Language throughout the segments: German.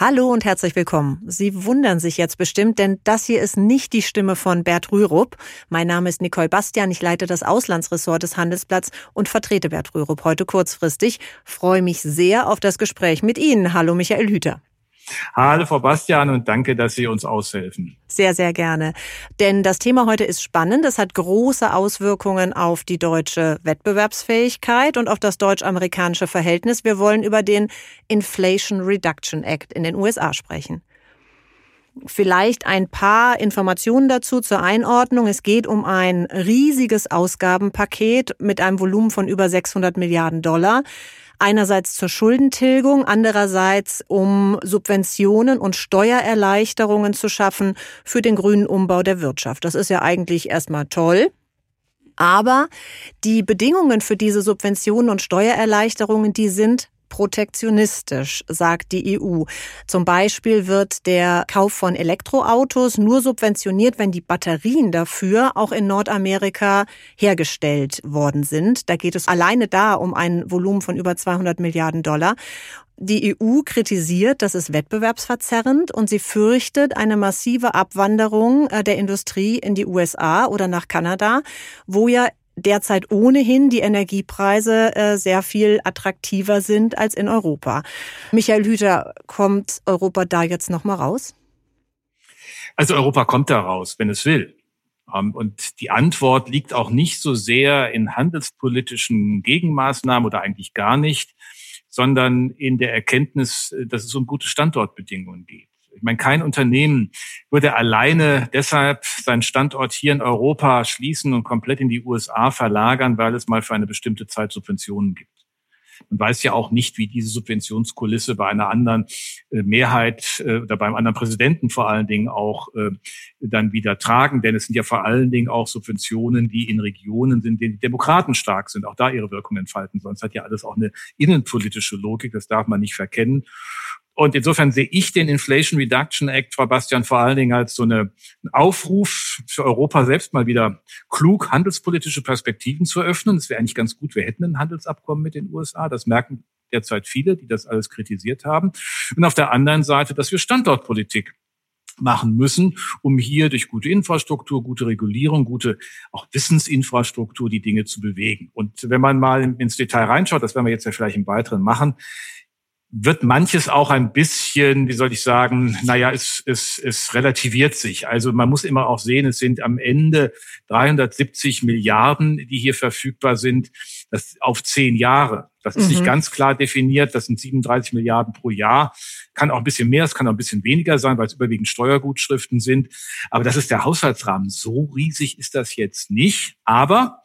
Hallo und herzlich willkommen. Sie wundern sich jetzt bestimmt, denn das hier ist nicht die Stimme von Bert Rürup. Mein Name ist Nicole Bastian, ich leite das Auslandsressort des Handelsblatts und vertrete Bert Rürup heute kurzfristig. Freue mich sehr auf das Gespräch mit Ihnen. Hallo Michael Hüter. Hallo Frau Bastian und danke, dass Sie uns aushelfen. Sehr, sehr gerne. Denn das Thema heute ist spannend. Es hat große Auswirkungen auf die deutsche Wettbewerbsfähigkeit und auf das deutsch-amerikanische Verhältnis. Wir wollen über den Inflation Reduction Act in den USA sprechen. Vielleicht ein paar Informationen dazu zur Einordnung. Es geht um ein riesiges Ausgabenpaket mit einem Volumen von über 600 Milliarden Dollar. Einerseits zur Schuldentilgung, andererseits um Subventionen und Steuererleichterungen zu schaffen für den grünen Umbau der Wirtschaft. Das ist ja eigentlich erstmal toll. Aber die Bedingungen für diese Subventionen und Steuererleichterungen, die sind protektionistisch, sagt die EU. Zum Beispiel wird der Kauf von Elektroautos nur subventioniert, wenn die Batterien dafür auch in Nordamerika hergestellt worden sind. Da geht es alleine da um ein Volumen von über 200 Milliarden Dollar. Die EU kritisiert, das ist wettbewerbsverzerrend und sie fürchtet eine massive Abwanderung äh, der Industrie in die USA oder nach Kanada, wo ja derzeit ohnehin die Energiepreise äh, sehr viel attraktiver sind als in Europa. Michael Hüter, kommt Europa da jetzt noch mal raus? Also Europa kommt da raus, wenn es will. Ähm, und die Antwort liegt auch nicht so sehr in handelspolitischen Gegenmaßnahmen oder eigentlich gar nicht, sondern in der Erkenntnis, dass es um gute Standortbedingungen geht. Ich meine, kein Unternehmen würde alleine deshalb seinen Standort hier in Europa schließen und komplett in die USA verlagern, weil es mal für eine bestimmte Zeit Subventionen gibt. Man weiß ja auch nicht, wie diese Subventionskulisse bei einer anderen äh, Mehrheit äh, oder beim anderen Präsidenten vor allen Dingen auch äh, dann wieder tragen. Denn es sind ja vor allen Dingen auch Subventionen, die in Regionen sind, denen die Demokraten stark sind, auch da ihre Wirkung entfalten. Sonst hat ja alles auch eine innenpolitische Logik. Das darf man nicht verkennen. Und insofern sehe ich den Inflation Reduction Act, Frau Bastian, vor allen Dingen als so eine, einen Aufruf für Europa selbst mal wieder klug handelspolitische Perspektiven zu eröffnen. Es wäre eigentlich ganz gut, wir hätten ein Handelsabkommen mit den USA. Das merken derzeit viele, die das alles kritisiert haben. Und auf der anderen Seite, dass wir Standortpolitik machen müssen, um hier durch gute Infrastruktur, gute Regulierung, gute auch Wissensinfrastruktur die Dinge zu bewegen. Und wenn man mal ins Detail reinschaut, das werden wir jetzt ja vielleicht im Weiteren machen, wird manches auch ein bisschen, wie soll ich sagen, naja, es, es, es relativiert sich. Also man muss immer auch sehen, es sind am Ende 370 Milliarden, die hier verfügbar sind, das auf zehn Jahre. Das ist mhm. nicht ganz klar definiert. Das sind 37 Milliarden pro Jahr. Kann auch ein bisschen mehr, es kann auch ein bisschen weniger sein, weil es überwiegend Steuergutschriften sind. Aber das ist der Haushaltsrahmen. So riesig ist das jetzt nicht. Aber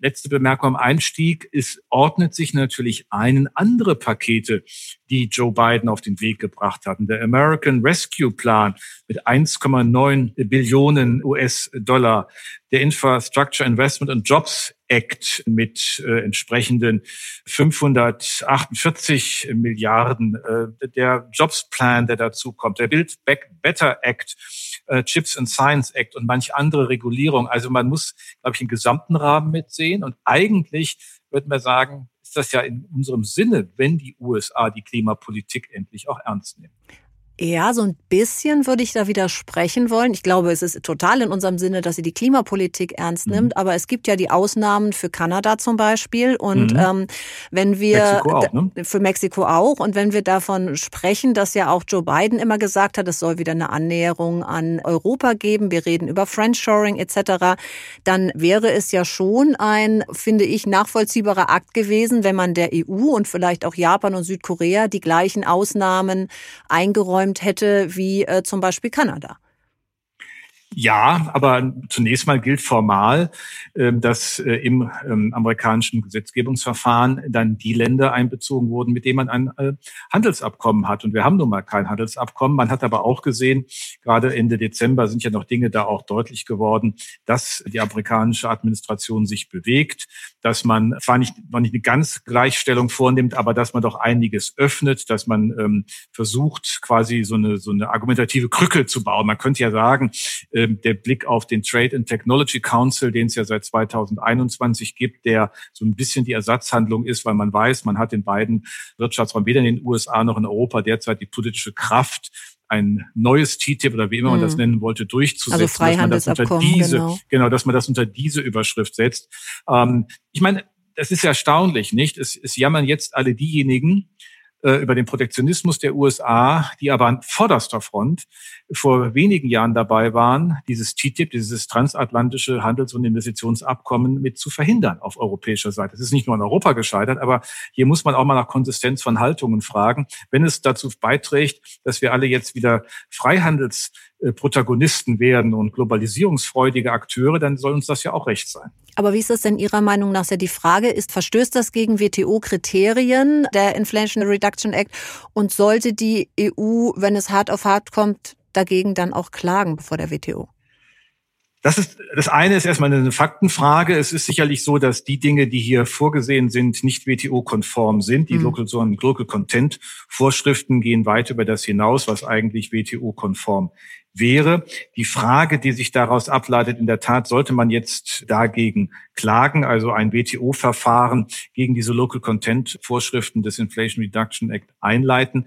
letzte Bemerkung am Einstieg. Es ordnet sich natürlich ein andere Pakete, die Joe Biden auf den Weg gebracht hatten. Der American Rescue Plan mit 1,9 Billionen US-Dollar, der Infrastructure Investment and Jobs Act mit äh, entsprechenden 548 Milliarden, äh, der Jobs Plan, der dazu kommt, der Build Back Better Act, äh, Chips and Science Act und manch andere Regulierung. Also man muss, glaube ich, den gesamten Rahmen mitsehen. Und eigentlich würde man sagen, ist das ja in unserem Sinne, wenn die USA die Klimapolitik endlich auch ernst nehmen. Ja, so ein bisschen würde ich da widersprechen wollen. Ich glaube, es ist total in unserem Sinne, dass sie die Klimapolitik ernst mhm. nimmt. Aber es gibt ja die Ausnahmen für Kanada zum Beispiel. Und mhm. ähm, wenn wir Mexiko auch, ne? für Mexiko auch. Und wenn wir davon sprechen, dass ja auch Joe Biden immer gesagt hat, es soll wieder eine Annäherung an Europa geben. Wir reden über Friendshoring etc. Dann wäre es ja schon ein, finde ich, nachvollziehbarer Akt gewesen, wenn man der EU und vielleicht auch Japan und Südkorea die gleichen Ausnahmen eingeräumt eingeräumt hätte wie äh, zum Beispiel Kanada. Ja, aber zunächst mal gilt formal, ähm, dass äh, im ähm, amerikanischen Gesetzgebungsverfahren dann die Länder einbezogen wurden, mit denen man ein äh, Handelsabkommen hat. Und wir haben nun mal kein Handelsabkommen. Man hat aber auch gesehen, gerade Ende Dezember sind ja noch Dinge da auch deutlich geworden, dass die amerikanische Administration sich bewegt, dass man zwar nicht, noch nicht eine ganz Gleichstellung vornimmt, aber dass man doch einiges öffnet, dass man ähm, versucht, quasi so eine, so eine argumentative Krücke zu bauen. Man könnte ja sagen, ähm, der Blick auf den Trade and Technology Council, den es ja seit 2021 gibt, der so ein bisschen die Ersatzhandlung ist, weil man weiß, man hat in beiden Wirtschaftsräumen, weder in den USA noch in Europa derzeit die politische Kraft, ein neues TTIP oder wie immer man das mhm. nennen wollte, durchzusetzen. Also Freihandelsabkommen, dass man das unter diese, genau. genau, dass man das unter diese Überschrift setzt. Ähm, ich meine, das ist erstaunlich, nicht? Es, es jammern jetzt alle diejenigen, über den Protektionismus der USA, die aber an vorderster Front vor wenigen Jahren dabei waren, dieses TTIP, dieses transatlantische Handels- und Investitionsabkommen mit zu verhindern auf europäischer Seite. Es ist nicht nur in Europa gescheitert, aber hier muss man auch mal nach Konsistenz von Haltungen fragen. Wenn es dazu beiträgt, dass wir alle jetzt wieder Freihandelsprotagonisten werden und globalisierungsfreudige Akteure, dann soll uns das ja auch recht sein. Aber wie ist das denn Ihrer Meinung nach? Sehr die Frage ist, verstößt das gegen WTO-Kriterien der Inflation Reduction Act und sollte die EU, wenn es hart auf hart kommt, dagegen dann auch klagen bevor der WTO? Das ist, das eine ist erstmal eine Faktenfrage. Es ist sicherlich so, dass die Dinge, die hier vorgesehen sind, nicht WTO-konform sind. Die mhm. Local, so Local Content Vorschriften gehen weit über das hinaus, was eigentlich WTO-konform wäre. Die Frage, die sich daraus ableitet, in der Tat, sollte man jetzt dagegen klagen, also ein WTO-Verfahren gegen diese Local Content Vorschriften des Inflation Reduction Act einleiten.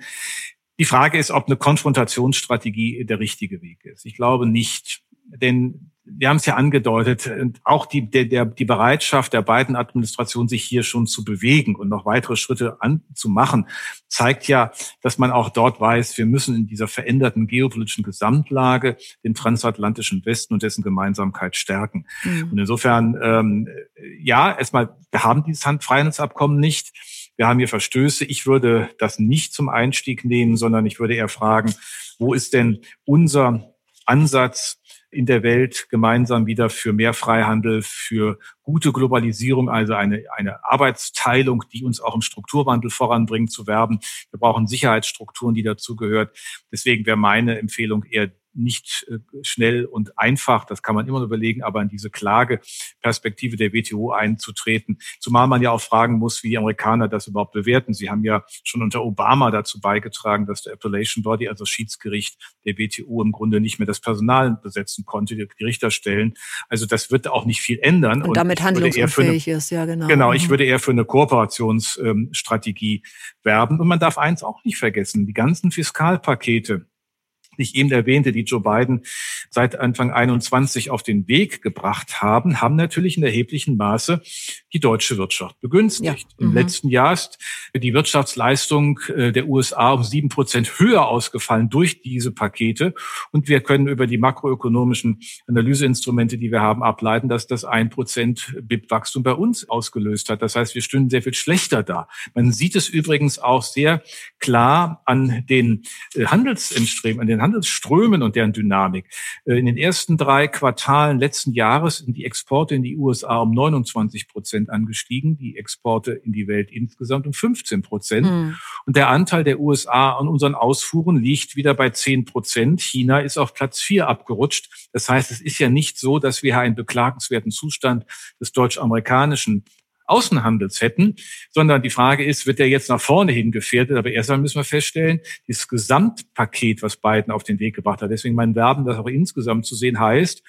Die Frage ist, ob eine Konfrontationsstrategie der richtige Weg ist. Ich glaube nicht. Denn wir haben es ja angedeutet, auch die, der, der, die Bereitschaft der beiden Administrationen, sich hier schon zu bewegen und noch weitere Schritte anzumachen, zeigt ja, dass man auch dort weiß, wir müssen in dieser veränderten geopolitischen Gesamtlage den transatlantischen Westen und dessen Gemeinsamkeit stärken. Mhm. Und insofern, ähm, ja, erstmal, wir haben dieses Freihandelsabkommen nicht. Wir haben hier Verstöße. Ich würde das nicht zum Einstieg nehmen, sondern ich würde eher fragen, wo ist denn unser Ansatz, in der Welt gemeinsam wieder für mehr Freihandel, für gute Globalisierung, also eine, eine Arbeitsteilung, die uns auch im Strukturwandel voranbringt, zu werben. Wir brauchen Sicherheitsstrukturen, die dazugehört. Deswegen wäre meine Empfehlung eher nicht äh, schnell und einfach, das kann man immer überlegen, aber in diese Klageperspektive der WTO einzutreten. Zumal man ja auch fragen muss, wie die Amerikaner das überhaupt bewerten. Sie haben ja schon unter Obama dazu beigetragen, dass der Appellation Body, also Schiedsgericht der WTO im Grunde nicht mehr das Personal besetzen konnte, die Richter stellen. Also das wird auch nicht viel ändern. Und, und damit handlungsunfähig ist, ja genau. Genau, ich mhm. würde eher für eine Kooperationsstrategie werben. Und man darf eins auch nicht vergessen, die ganzen Fiskalpakete, die ich eben erwähnte, die Joe Biden seit Anfang 21 auf den Weg gebracht haben, haben natürlich in erheblichem Maße die deutsche Wirtschaft begünstigt. Ja. Im mhm. letzten Jahr ist die Wirtschaftsleistung äh, der USA um sieben Prozent höher ausgefallen durch diese Pakete. Und wir können über die makroökonomischen Analyseinstrumente, die wir haben, ableiten, dass das ein Prozent BIP-Wachstum bei uns ausgelöst hat. Das heißt, wir stünden sehr viel schlechter da. Man sieht es übrigens auch sehr klar an den äh, Handelsinstrumenten, an den Handelsströmen und deren Dynamik. Äh, in den ersten drei Quartalen letzten Jahres sind die Exporte in die USA um 29 Prozent angestiegen, die Exporte in die Welt insgesamt um 15 Prozent. Mhm. Und der Anteil der USA an unseren Ausfuhren liegt wieder bei 10 Prozent. China ist auf Platz vier abgerutscht. Das heißt, es ist ja nicht so, dass wir einen beklagenswerten Zustand des deutsch-amerikanischen Außenhandels hätten, sondern die Frage ist, wird der jetzt nach vorne hin gefährdet? Aber erstmal müssen wir feststellen, dieses Gesamtpaket, was Biden auf den Weg gebracht hat, deswegen mein Werben, das auch insgesamt zu sehen heißt,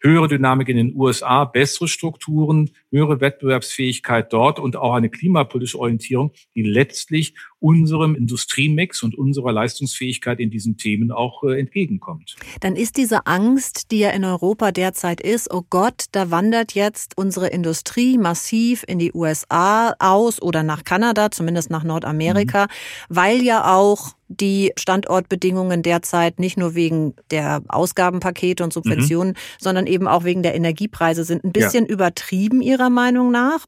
höhere Dynamik in den USA, bessere Strukturen, höhere Wettbewerbsfähigkeit dort und auch eine klimapolitische Orientierung, die letztlich unserem Industriemix und unserer Leistungsfähigkeit in diesen Themen auch äh, entgegenkommt. Dann ist diese Angst, die ja in Europa derzeit ist, oh Gott, da wandert jetzt unsere Industrie massiv in die USA aus oder nach Kanada, zumindest nach Nordamerika, mhm. weil ja auch die Standortbedingungen derzeit nicht nur wegen der Ausgabenpakete und Subventionen, mhm. sondern eben auch wegen der Energiepreise sind. Ein bisschen ja. übertrieben Ihrer Meinung nach?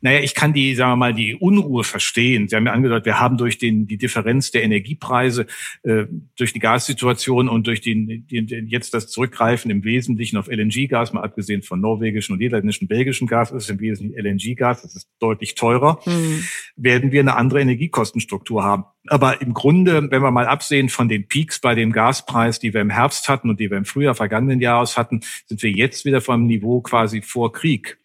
Naja, ich kann die, sagen wir mal, die Unruhe verstehen. Sie haben ja angedeutet, wir haben durch den, die Differenz der Energiepreise, äh, durch die Gassituation und durch den, den, jetzt das Zurückgreifen im Wesentlichen auf LNG-Gas, mal abgesehen von norwegischen und niederländischen, belgischen Gas, ist im Wesentlichen LNG-Gas, das ist deutlich teurer, mhm. werden wir eine andere Energiekostenstruktur haben. Aber im Grunde, wenn wir mal absehen von den Peaks bei dem Gaspreis, die wir im Herbst hatten und die wir im Frühjahr vergangenen Jahres hatten, sind wir jetzt wieder vom Niveau quasi vor Krieg.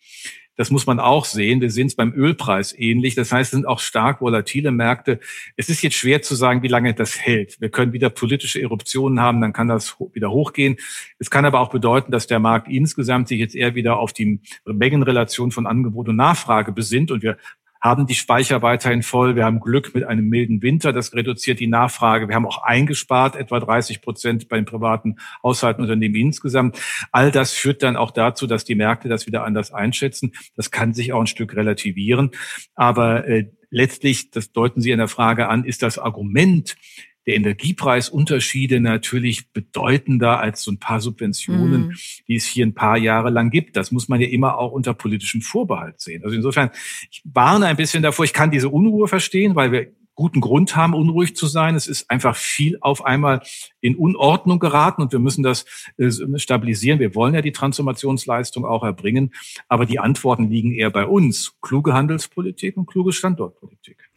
Das muss man auch sehen. Wir sehen es beim Ölpreis ähnlich. Das heißt, es sind auch stark volatile Märkte. Es ist jetzt schwer zu sagen, wie lange das hält. Wir können wieder politische Eruptionen haben, dann kann das wieder hochgehen. Es kann aber auch bedeuten, dass der Markt insgesamt sich jetzt eher wieder auf die Mengenrelation von Angebot und Nachfrage besinnt und wir haben die Speicher weiterhin voll. Wir haben Glück mit einem milden Winter. Das reduziert die Nachfrage. Wir haben auch eingespart, etwa 30 Prozent bei den privaten Haushalten Unternehmen insgesamt. All das führt dann auch dazu, dass die Märkte das wieder anders einschätzen. Das kann sich auch ein Stück relativieren. Aber äh, letztlich, das deuten Sie in der Frage an, ist das Argument, der Energiepreisunterschiede natürlich bedeutender als so ein paar Subventionen, mm. die es hier ein paar Jahre lang gibt. Das muss man ja immer auch unter politischem Vorbehalt sehen. Also insofern, ich warne ein bisschen davor, ich kann diese Unruhe verstehen, weil wir guten Grund haben, unruhig zu sein. Es ist einfach viel auf einmal in Unordnung geraten und wir müssen das äh, stabilisieren. Wir wollen ja die Transformationsleistung auch erbringen, aber die Antworten liegen eher bei uns. Kluge Handelspolitik und kluge Standortpolitik.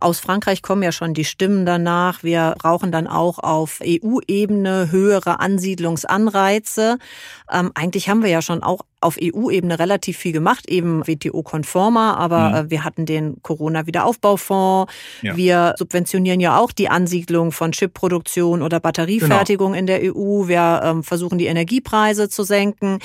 Aus Frankreich kommen ja schon die Stimmen danach. Wir brauchen dann auch auf EU-Ebene höhere Ansiedlungsanreize. Ähm, eigentlich haben wir ja schon auch auf EU-Ebene relativ viel gemacht, eben WTO-konformer, aber mhm. Äh, wir hatten den Corona-Wiederaufbaufonds. Ja. Wir subventionieren ja auch die Ansiedlung von Chipproduktion oder Batteriefertigung genau. in der EU. Wir ähm, versuchen die Energiepreise zu senken.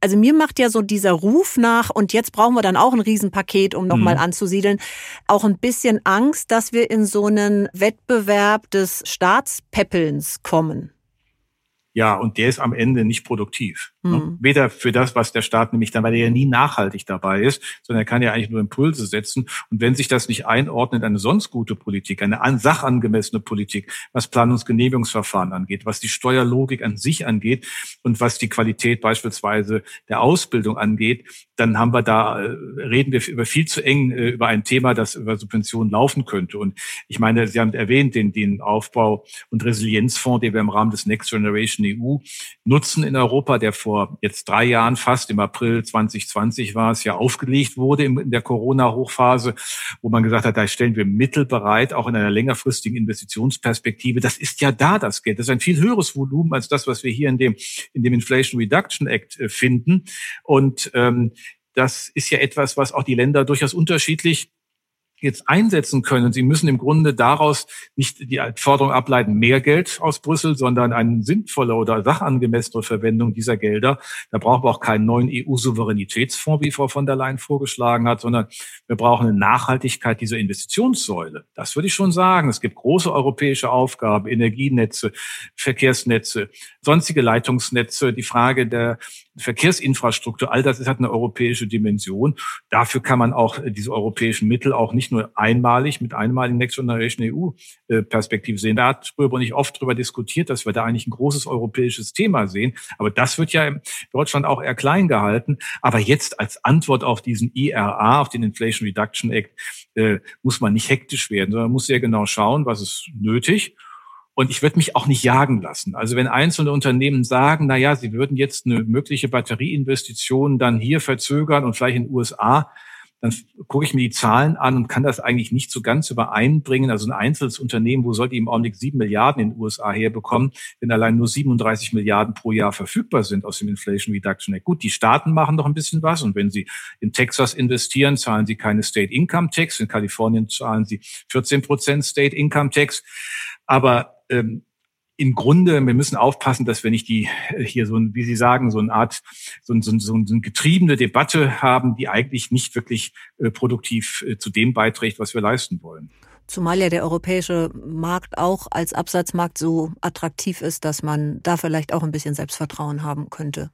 Also mir macht ja so dieser Ruf nach, und jetzt brauchen wir dann auch ein Riesenpaket, um nochmal mhm. anzusiedeln, auch ein bisschen Angst, dass wir in so einen Wettbewerb des Staatspäppelns kommen. Ja, und der ist am Ende nicht produktiv. Mhm. Weder für das, was der Staat nämlich dann, weil er ja nie nachhaltig dabei ist, sondern er kann ja eigentlich nur Impulse setzen. Und wenn sich das nicht einordnet, eine sonst gute Politik, eine sachangemessene Politik, was Planungsgenehmigungsverfahren angeht, was die Steuerlogik an sich angeht und was die Qualität beispielsweise der Ausbildung angeht, dann haben wir da, äh, reden wir über viel zu eng äh, über ein Thema, das über Subventionen laufen könnte. Und ich meine, Sie haben erwähnt, den, den Aufbau- und Resilienzfonds, den wir im Rahmen des Next Generation Europäischen EU nutzen in Europa, der vor jetzt drei Jahren fast im April 2020 war es ja aufgelegt wurde in der Corona-Hochphase, wo man gesagt hat, da stellen wir Mittel bereit, auch in einer längerfristigen Investitionsperspektive. Das ist ja da das Geld. Das ist ein viel höheres Volumen als das, was wir hier in dem, in dem Inflation Reduction Act äh, finden. Und ähm, das ist ja etwas, was auch die Länder durchaus unterschiedlich jetzt einsetzen können. Sie müssen im Grunde daraus nicht die Forderung ableiten, mehr Geld aus Brüssel, sondern eine sinnvolle oder sachangemessene Verwendung dieser Gelder. Da brauchen wir auch keinen neuen EU-Souveränitätsfonds, wie Frau von der Leyen vorgeschlagen hat, sondern wir brauchen eine Nachhaltigkeit dieser Investitionssäule. Das würde ich schon sagen. Es gibt große europäische Aufgaben, Energienetze, Verkehrsnetze, sonstige Leitungsnetze, die Frage der Verkehrsinfrastruktur, all das hat eine europäische Dimension. Dafür kann man auch diese europäischen Mittel auch nicht nur einmalig mit einmaligen Next Generation EU-Perspektive sehen. Da hat Röber nicht oft darüber diskutiert, dass wir da eigentlich ein großes europäisches Thema sehen. Aber das wird ja in Deutschland auch eher klein gehalten. Aber jetzt als Antwort auf diesen IRA, auf den Inflation Reduction Act, äh, muss man nicht hektisch werden, sondern muss sehr genau schauen, was ist nötig. Und ich würde mich auch nicht jagen lassen. Also wenn einzelne Unternehmen sagen, na ja, sie würden jetzt eine mögliche Batterieinvestition dann hier verzögern und vielleicht in den USA, dann gucke ich mir die Zahlen an und kann das eigentlich nicht so ganz übereinbringen. Also ein einzelnes Unternehmen, wo soll die im Augenblick sieben Milliarden in den USA herbekommen, wenn allein nur 37 Milliarden pro Jahr verfügbar sind aus dem Inflation Reduction Act. Gut, die Staaten machen noch ein bisschen was und wenn sie in Texas investieren, zahlen sie keine State Income Tax. In Kalifornien zahlen sie 14 Prozent State Income Tax. Aber ähm, im Grunde, wir müssen aufpassen, dass wir nicht die äh, hier so ein, wie Sie sagen, so eine Art, so, ein, so, ein, so eine getriebene Debatte haben, die eigentlich nicht wirklich äh, produktiv äh, zu dem beiträgt, was wir leisten wollen. Zumal ja der europäische Markt auch als Absatzmarkt so attraktiv ist, dass man da vielleicht auch ein bisschen Selbstvertrauen haben könnte.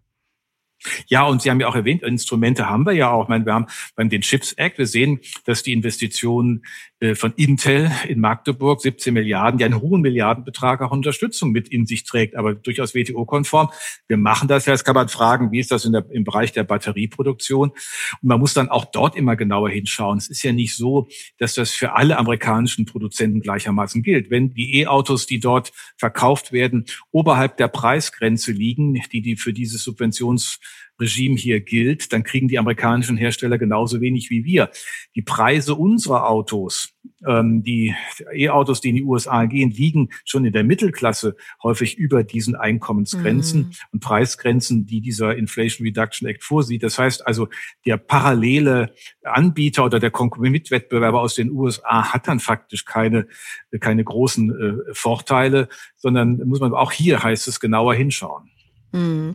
Ja, und Sie haben ja auch erwähnt, Instrumente haben wir ja auch. Ich meine, wir haben beim den Chips Act, wir sehen, dass die Investitionen äh, von Intel in Magdeburg 17 Milliarden, ja einen hohen Milliardenbetrag auch Unterstützung mit in sich trägt, aber durchaus WTO-konform. Wir machen das ja. Jetzt kann man fragen, wie ist das in der, im Bereich der Batterieproduktion? Und man muss dann auch dort immer genauer hinschauen. Es ist ja nicht so, dass das für alle amerikanischen Produzenten gleichermaßen gilt. Wenn die E-Autos, die dort verkauft werden, oberhalb der Preisgrenze liegen, die die für dieses Subventions Regime hier gilt, dann kriegen die amerikanischen Hersteller genauso wenig wie wir. Die Preise unserer Autos, ähm, die E-Autos, die in die USA gehen, liegen schon in der Mittelklasse häufig über diesen Einkommensgrenzen mhm. und Preisgrenzen, die dieser Inflation Reduction Act vorsieht. Das heißt also, der parallele Anbieter oder der Mitwettbewerber aus den USA hat dann faktisch keine, keine großen äh, Vorteile, sondern muss man auch hier heißt es genauer hinschauen. Mhm.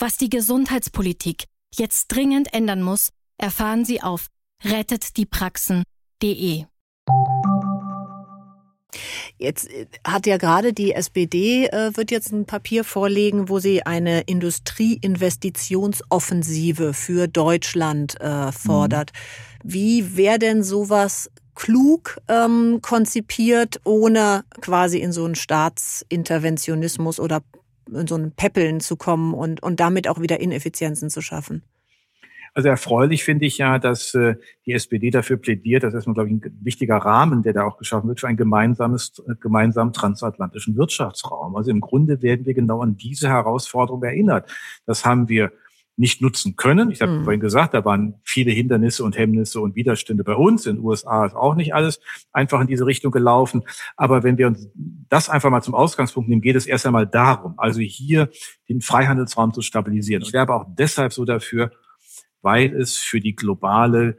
Was die Gesundheitspolitik jetzt dringend ändern muss, erfahren Sie auf rettetdiepraxen.de. Jetzt äh, hat ja gerade die SPD äh, wird jetzt ein Papier vorlegen, wo sie eine Industrieinvestitionsoffensive für Deutschland äh, fordert. Mhm. Wie wäre denn sowas klug ähm, konzipiert, ohne quasi in so einen Staatsinterventionismus oder in so ein Peppeln zu kommen und, und damit auch wieder Ineffizienzen zu schaffen. Also erfreulich finde ich ja, dass äh, die SPD dafür plädiert, das ist erstmal, glaube ich, ein wichtiger Rahmen, der da auch geschaffen wird, für einen gemeinsames, äh, gemeinsamen transatlantischen Wirtschaftsraum. Also im Grunde werden wir genau an diese Herausforderung erinnert. Das haben wir nicht nutzen können. Ich habe mhm. vorhin gesagt, da waren viele Hindernisse und Hemmnisse und Widerstände bei uns. In den USA ist auch nicht alles einfach in diese Richtung gelaufen. Aber wenn wir uns das einfach mal zum Ausgangspunkt nehmen, geht es erst einmal darum, also hier den Freihandelsraum zu stabilisieren. Ich werbe auch deshalb so dafür, weil es für die globale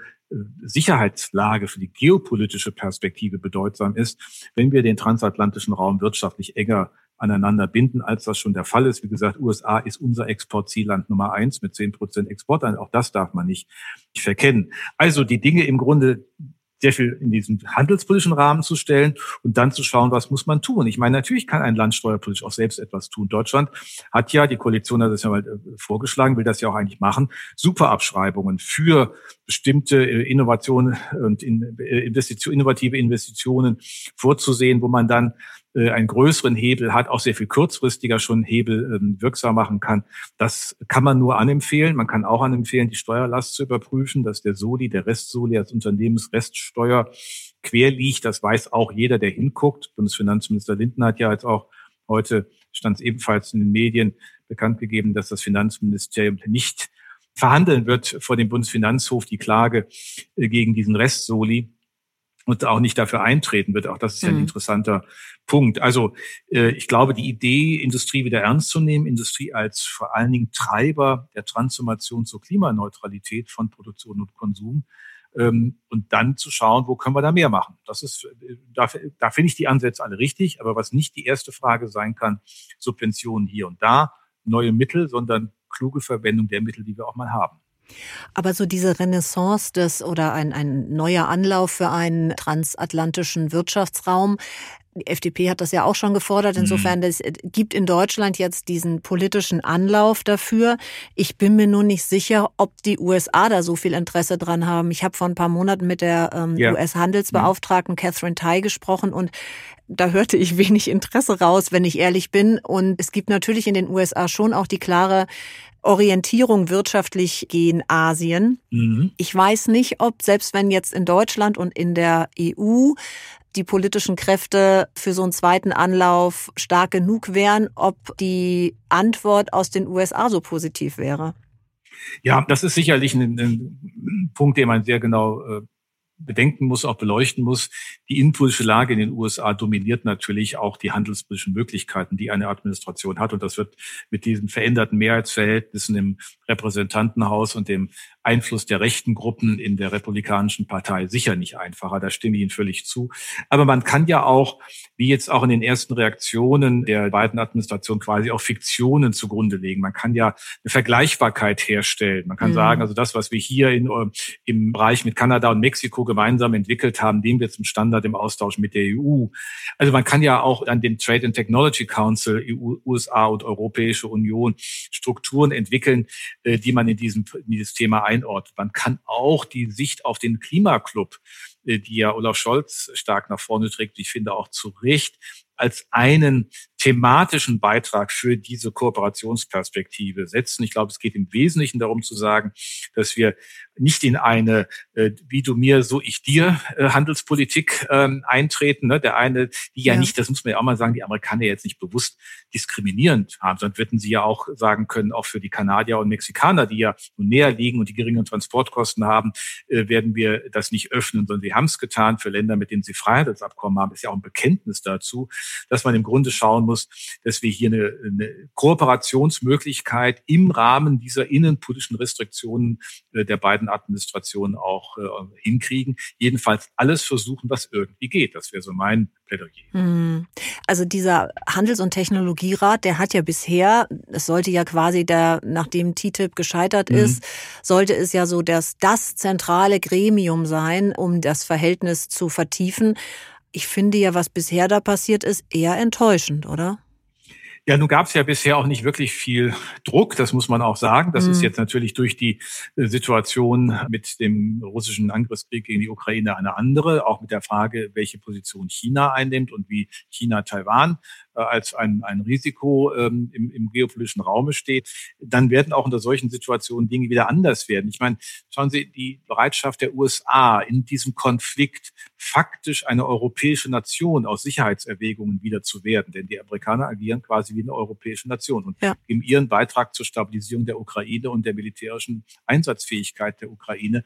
Sicherheitslage, für die geopolitische Perspektive bedeutsam ist, wenn wir den transatlantischen Raum wirtschaftlich enger aneinander binden, als das schon der Fall ist. Wie gesagt, USA ist unser Exportzielland Nummer eins mit zehn Prozent Export. Auch das darf man nicht verkennen. Also die Dinge im Grunde sehr viel in diesen handelspolitischen Rahmen zu stellen und dann zu schauen, was muss man tun. Ich meine, natürlich kann ein Land steuerpolitisch auch selbst etwas tun. Deutschland hat ja, die Koalition hat das ja mal äh, vorgeschlagen, will das ja auch eigentlich machen, Superabschreibungen für bestimmte äh, Innovationen und äh, Investition, innovative Investitionen vorzusehen, wo man dann einen größeren Hebel hat, auch sehr viel kurzfristiger schon Hebel ähm, wirksam machen kann. Das kann man nur anempfehlen. Man kann auch anempfehlen, die Steuerlast zu überprüfen, dass der Soli, der Restsoli als Unternehmensreststeuer quer liegt. Das weiß auch jeder, der hinguckt. Bundesfinanzminister Lindner hat ja jetzt auch heute, stand es ebenfalls in den Medien, bekannt gegeben, dass das Finanzministerium nicht verhandeln wird vor dem Bundesfinanzhof die Klage äh, gegen diesen Restsoli und auch nicht dafür eintreten wird. Auch das ist ja ein mhm. interessanter Punkt. Also äh, ich glaube, die Idee, Industrie wieder ernst zu nehmen, Industrie als vor allen Dingen Treiber der Transformation zur Klimaneutralität von Produktion und Konsum ähm, und dann zu schauen, wo können wir da mehr machen. Das ist, äh, da, da finde ich die Ansätze alle richtig, aber was nicht die erste Frage sein kann, Subventionen hier und da, neue Mittel, sondern kluge Verwendung der Mittel, die wir auch mal haben. Aber so diese Renaissance des oder ein, ein neuer Anlauf für einen transatlantischen Wirtschaftsraum, die FDP hat das ja auch schon gefordert. Insofern, mhm. es gibt in Deutschland jetzt diesen politischen Anlauf dafür. Ich bin mir nur nicht sicher, ob die USA da so viel Interesse dran haben. Ich habe vor ein paar Monaten mit der ähm, ja. US-Handelsbeauftragten Catherine Tai gesprochen und da hörte ich wenig Interesse raus, wenn ich ehrlich bin. Und es gibt natürlich in den USA schon auch die klare Orientierung wirtschaftlich gegen Asien. Mhm. Ich weiß nicht, ob selbst wenn jetzt in Deutschland und in der EU die politischen Kräfte für so einen zweiten Anlauf stark genug wären, ob die Antwort aus den USA so positiv wäre. Ja, das ist sicherlich ein, ein Punkt, den man sehr genau äh, bedenken muss, auch beleuchten muss, die innenpolitische Lage in den USA dominiert natürlich auch die handelspolitischen Möglichkeiten, die eine Administration hat. Und das wird mit diesen veränderten Mehrheitsverhältnissen im Repräsentantenhaus und dem Einfluss der rechten Gruppen in der Republikanischen Partei sicher nicht einfacher. Da stimme ich Ihnen völlig zu. Aber man kann ja auch, wie jetzt auch in den ersten Reaktionen der beiden Administrationen, quasi auch Fiktionen zugrunde legen. Man kann ja eine Vergleichbarkeit herstellen. Man kann mhm. sagen, also das, was wir hier in, äh, im Bereich mit Kanada und Mexiko gemeinsam entwickelt haben, nehmen wir zum Standard im Austausch mit der EU. Also man kann ja auch an den Trade and Technology Council, EU, USA und Europäische Union Strukturen entwickeln, äh, die man in diesem in dieses Thema einordnet. Man kann auch die Sicht auf den Klimaclub, äh, die ja Olaf Scholz stark nach vorne trägt, ich finde auch zu Recht, als einen thematischen Beitrag für diese Kooperationsperspektive setzen. Ich glaube, es geht im Wesentlichen darum zu sagen, dass wir nicht in eine äh, wie du mir, so ich dir äh, Handelspolitik ähm, eintreten. Ne? Der eine, die ja, ja, nicht, das muss man ja auch mal sagen, die Amerikaner jetzt nicht bewusst diskriminierend haben, sondern würden sie ja auch sagen können, auch für die Kanadier und Mexikaner, die ja nun näher liegen und die geringeren Transportkosten haben, äh, werden wir das nicht öffnen, sondern sie haben es getan für Länder, mit denen sie Freihandelsabkommen haben. ist ja auch ein Bekenntnis dazu, dass man im Grunde schauen muss, dass wir hier eine, eine Kooperationsmöglichkeit im Rahmen dieser innenpolitischen Restriktionen äh, der beiden Administrationen auch äh, hinkriegen. Jedenfalls alles versuchen, was irgendwie geht. Das wäre so mein Plädoyer. Hm. Also dieser Handels- und Technologierat, der hat ja bisher, es sollte ja quasi der, nachdem TTIP gescheitert mhm. ist, sollte es ja so dass das zentrale Gremium sein, um das Verhältnis zu vertiefen. Ich finde ja, was bisher da passiert ist, eher enttäuschend, oder? Ja, nun gab es ja bisher auch nicht wirklich viel Druck, das muss man auch sagen. Das mhm. ist jetzt natürlich durch die äh, Situation mit dem russischen Angriffskrieg gegen die Ukraine eine andere, auch mit der Frage, welche Position China einnimmt und wie China Taiwan als ein, ein Risiko ähm, im, im geopolitischen Raume steht, dann werden auch unter solchen Situationen Dinge wieder anders werden. Ich meine, schauen Sie, die Bereitschaft der USA in diesem Konflikt faktisch eine europäische Nation aus Sicherheitserwägungen wieder zu werden, denn die Amerikaner agieren quasi wie eine europäische Nation und ja. geben ihren Beitrag zur Stabilisierung der Ukraine und der militärischen Einsatzfähigkeit der Ukraine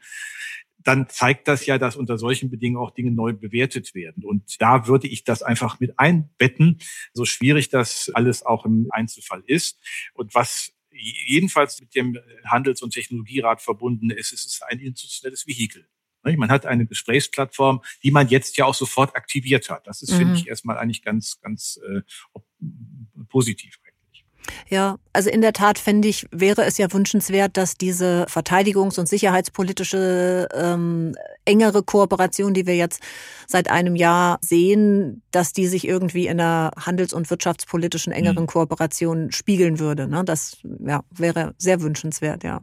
dann zeigt das ja, dass unter solchen Bedingungen auch Dinge neu bewertet werden. Und da würde ich das einfach mit einbetten, so schwierig das alles auch im Einzelfall ist. Und was jedenfalls mit dem Handels- und Technologierat verbunden ist, ist es ein institutionelles Vehikel. Man hat eine Gesprächsplattform, die man jetzt ja auch sofort aktiviert hat. Das ist, mhm. finde ich, erstmal eigentlich ganz, ganz äh, positiv. Ja, also in der Tat fände ich, wäre es ja wünschenswert, dass diese verteidigungs- und sicherheitspolitische ähm, engere Kooperation, die wir jetzt seit einem Jahr sehen, dass die sich irgendwie in einer handels- und wirtschaftspolitischen engeren mhm. Kooperation spiegeln würde. Ne? Das ja, wäre sehr wünschenswert, ja.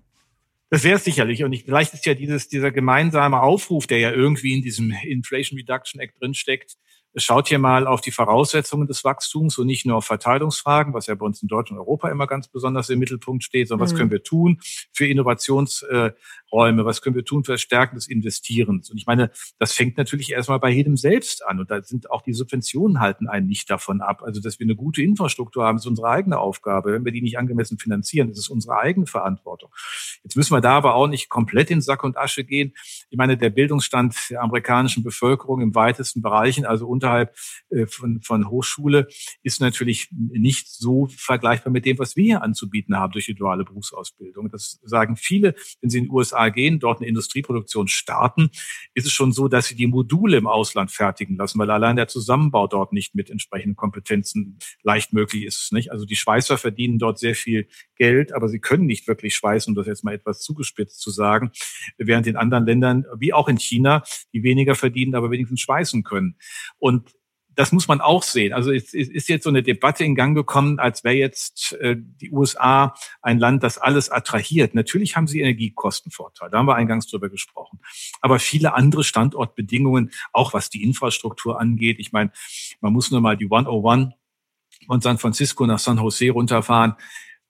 Das wäre es sicherlich. Und ich, vielleicht ist ja dieses, dieser gemeinsame Aufruf, der ja irgendwie in diesem Inflation Reduction Act drinsteckt, schaut hier mal auf die Voraussetzungen des Wachstums und nicht nur auf Verteilungsfragen, was ja bei uns in Deutschland und Europa immer ganz besonders im Mittelpunkt steht, sondern was mhm. können wir tun für Innovationsräume, was können wir tun für das Stärken des Investierens. Und ich meine, das fängt natürlich erstmal bei jedem selbst an. Und da sind auch die Subventionen halten einen nicht davon ab. Also, dass wir eine gute Infrastruktur haben, ist unsere eigene Aufgabe. Wenn wir die nicht angemessen finanzieren, ist es unsere eigene Verantwortung. Jetzt müssen wir da aber auch nicht komplett in Sack und Asche gehen. Ich meine, der Bildungsstand der amerikanischen Bevölkerung im weitesten Bereichen, also unterhalb äh, von, von Hochschule ist natürlich nicht so vergleichbar mit dem, was wir hier anzubieten haben durch die duale Berufsausbildung. Das sagen viele, wenn sie in die USA gehen, dort eine Industrieproduktion starten, ist es schon so, dass sie die Module im Ausland fertigen lassen, weil allein der Zusammenbau dort nicht mit entsprechenden Kompetenzen leicht möglich ist. Nicht? Also die Schweißer verdienen dort sehr viel Geld, aber sie können nicht wirklich schweißen, um das jetzt mal etwas zugespitzt zu sagen, während in anderen Ländern, wie auch in China, die weniger verdienen, aber wenigstens schweißen können. Und das muss man auch sehen. Also es ist jetzt so eine Debatte in Gang gekommen, als wäre jetzt äh, die USA ein Land, das alles attrahiert. Natürlich haben sie Energiekostenvorteile, da haben wir eingangs drüber gesprochen. Aber viele andere Standortbedingungen, auch was die Infrastruktur angeht. Ich meine, man muss nur mal die 101 von San Francisco nach San Jose runterfahren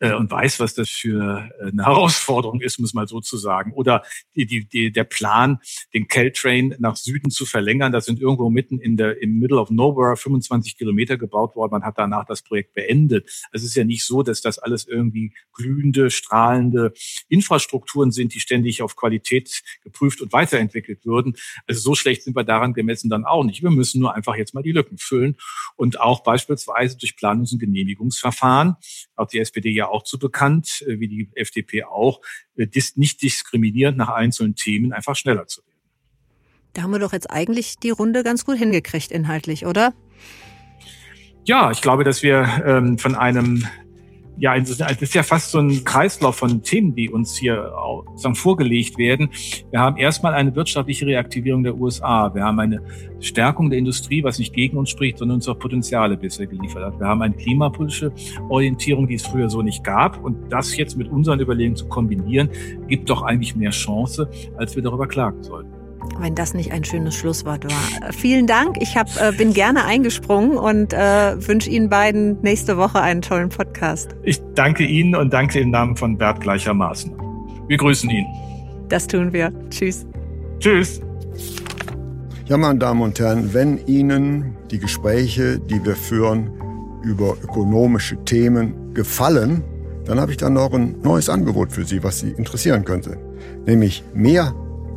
und weiß, was das für äh, eine Herausforderung ist, muss man so zu sagen. Oder die, die, der Plan, den Caltrain nach Süden zu verlängern. Das sind irgendwo mitten in der, im Middle of Nowhere 25 Kilometer gebaut worden. Man hat danach das Projekt beendet. Es ist ja nicht so, dass das alles irgendwie glühende, strahlende Infrastrukturen sind, die ständig auf Qualität geprüft und weiterentwickelt würden. Also so schlecht sind wir daran gemessen dann auch nicht. Wir müssen nur einfach jetzt mal die Lücken füllen und auch beispielsweise durch Planungs- und Genehmigungsverfahren, auch die SPD ja auch zu bekannt, äh, wie die FDP auch, äh, nicht diskriminierend nach einzelnen Themen einfach schneller zu werden. Da haben wir doch jetzt eigentlich die Runde ganz gut hingekriegt inhaltlich, oder? Ja, ich glaube, dass wir ähm, von einem ja, es ist ja fast so ein Kreislauf von Themen, die uns hier sozusagen vorgelegt werden. Wir haben erstmal eine wirtschaftliche Reaktivierung der USA. Wir haben eine Stärkung der Industrie, was nicht gegen uns spricht, sondern uns auch Potenziale bisher geliefert hat. Wir haben eine klimapolitische Orientierung, die es früher so nicht gab. Und das jetzt mit unseren Überlegungen zu kombinieren, gibt doch eigentlich mehr Chance, als wir darüber klagen sollten. Wenn das nicht ein schönes Schlusswort war. Vielen Dank. Ich hab, äh, bin gerne eingesprungen und äh, wünsche Ihnen beiden nächste Woche einen tollen Podcast. Ich danke Ihnen und danke im Namen von Bert gleichermaßen. Wir grüßen ihn. Das tun wir. Tschüss. Tschüss. Ja, meine Damen und Herren, wenn Ihnen die Gespräche, die wir führen über ökonomische Themen gefallen, dann habe ich dann noch ein neues Angebot für Sie, was Sie interessieren könnte. Nämlich mehr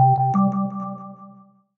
Thank you.